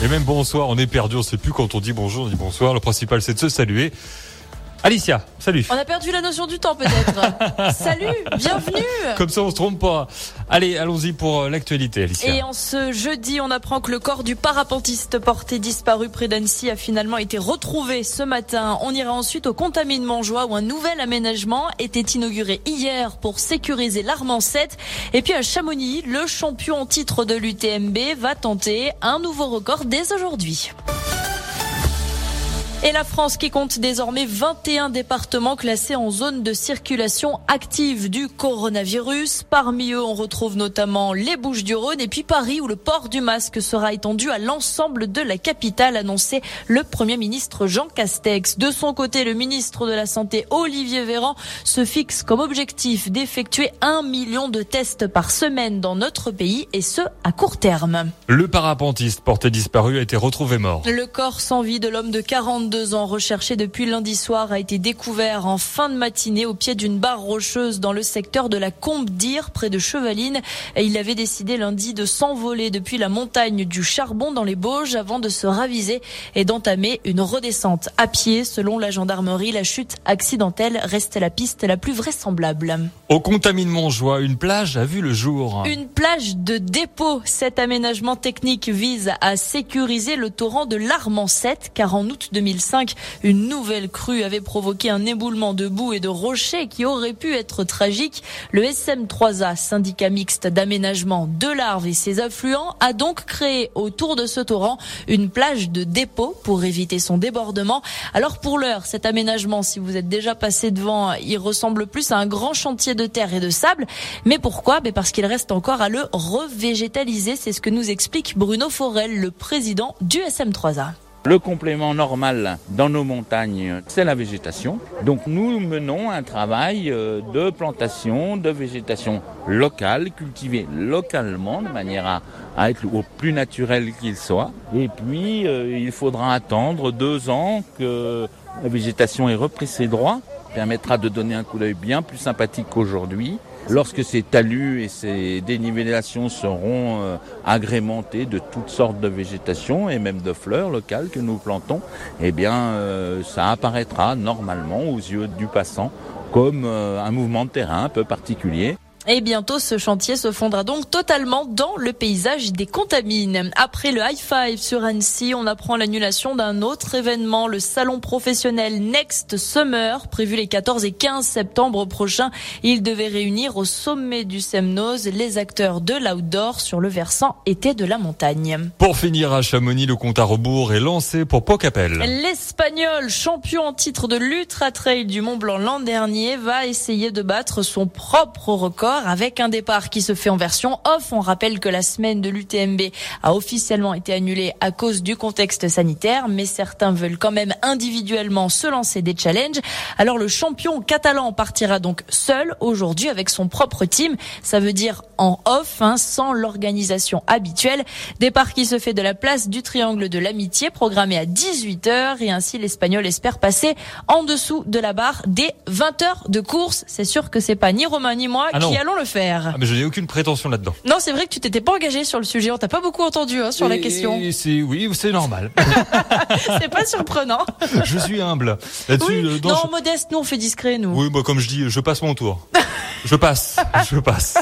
Et même bonsoir, on est perdu, on sait plus quand on dit bonjour, on dit bonsoir. Le principal, c'est de se saluer. Alicia, salut. On a perdu la notion du temps peut-être. salut, bienvenue. Comme ça on se trompe pas. Allez, allons-y pour euh, l'actualité Alicia. Et en ce jeudi, on apprend que le corps du parapentiste porté disparu près d'Annecy a finalement été retrouvé ce matin. On ira ensuite au Contamine Montjoie où un nouvel aménagement était inauguré hier pour sécuriser l'Armand 7. Et puis à Chamonix, le champion en titre de l'UTMB va tenter un nouveau record dès aujourd'hui. Et la France qui compte désormais 21 départements classés en zone de circulation active du coronavirus. Parmi eux, on retrouve notamment les Bouches du Rhône et puis Paris où le port du masque sera étendu à l'ensemble de la capitale, annoncé le Premier ministre Jean Castex. De son côté, le ministre de la Santé Olivier Véran se fixe comme objectif d'effectuer un million de tests par semaine dans notre pays et ce, à court terme. Le parapentiste porté disparu a été retrouvé mort. Le corps sans vie de l'homme de 40 deux ans recherché depuis lundi soir a été découvert en fin de matinée au pied d'une barre rocheuse dans le secteur de la Combe d'Ir près de Chevaline. Et il avait décidé lundi de s'envoler depuis la montagne du Charbon dans les Bauges avant de se raviser et d'entamer une redescente à pied. Selon la gendarmerie, la chute accidentelle reste la piste la plus vraisemblable. Au Contamine Montjoie, une plage a vu le jour. Une plage de dépôt. Cet aménagement technique vise à sécuriser le torrent de l'Armand 7 car en août 2000 une nouvelle crue avait provoqué un éboulement de boue et de rochers qui aurait pu être tragique. Le SM3A, syndicat mixte d'aménagement de l'Arve et ses affluents, a donc créé autour de ce torrent une plage de dépôt pour éviter son débordement. Alors pour l'heure, cet aménagement, si vous êtes déjà passé devant, il ressemble plus à un grand chantier de terre et de sable. Mais pourquoi? Ben Parce qu'il reste encore à le revégétaliser. C'est ce que nous explique Bruno Forel, le président du SM3A. Le complément normal dans nos montagnes, c'est la végétation. Donc nous menons un travail euh, de plantation, de végétation locale, cultivée localement de manière à, être au plus naturel qu'il soit. Et puis euh, il faudra attendre deux ans que la végétation ait repris ses droits, permettra de donner un coup d'œil bien plus sympathique qu'aujourd'hui. Lorsque ces talus et ces dénivellations seront euh, agrémentés de toutes sortes de végétation et même de fleurs locales que nous plantons, eh bien, euh, ça apparaîtra normalement aux yeux du passant comme euh, un mouvement de terrain un peu particulier. Et bientôt, ce chantier se fondra donc totalement dans le paysage des contamines. Après le high five sur Annecy, on apprend l'annulation d'un autre événement, le salon professionnel Next Summer, prévu les 14 et 15 septembre prochains. Il devait réunir au sommet du Semnose les acteurs de l'outdoor sur le versant été de la montagne. Pour finir à Chamonix, le compte à rebours est lancé pour Pocapel. L'Espagnol, champion en titre de l'Ultra Trail du Mont Blanc l'an dernier, va essayer de battre son propre record avec un départ qui se fait en version off. On rappelle que la semaine de l'UTMB a officiellement été annulée à cause du contexte sanitaire, mais certains veulent quand même individuellement se lancer des challenges. Alors le champion catalan partira donc seul aujourd'hui avec son propre team. Ça veut dire en off, hein, sans l'organisation habituelle. Départ qui se fait de la place du triangle de l'amitié, programmé à 18h et ainsi l'Espagnol espère passer en dessous de la barre des 20 heures de course. C'est sûr que c'est pas ni Romain ni moi ah qui allons le faire. Ah, mais je n'ai aucune prétention là-dedans. Non, c'est vrai que tu t'étais pas engagé sur le sujet. On t'a pas beaucoup entendu hein, sur la question. C'est oui, c'est normal. c'est pas surprenant. je suis humble. Oui. Euh, non, modeste. Nous, on fait discret, nous. Oui, moi, comme je dis, je passe mon tour. je passe. je passe.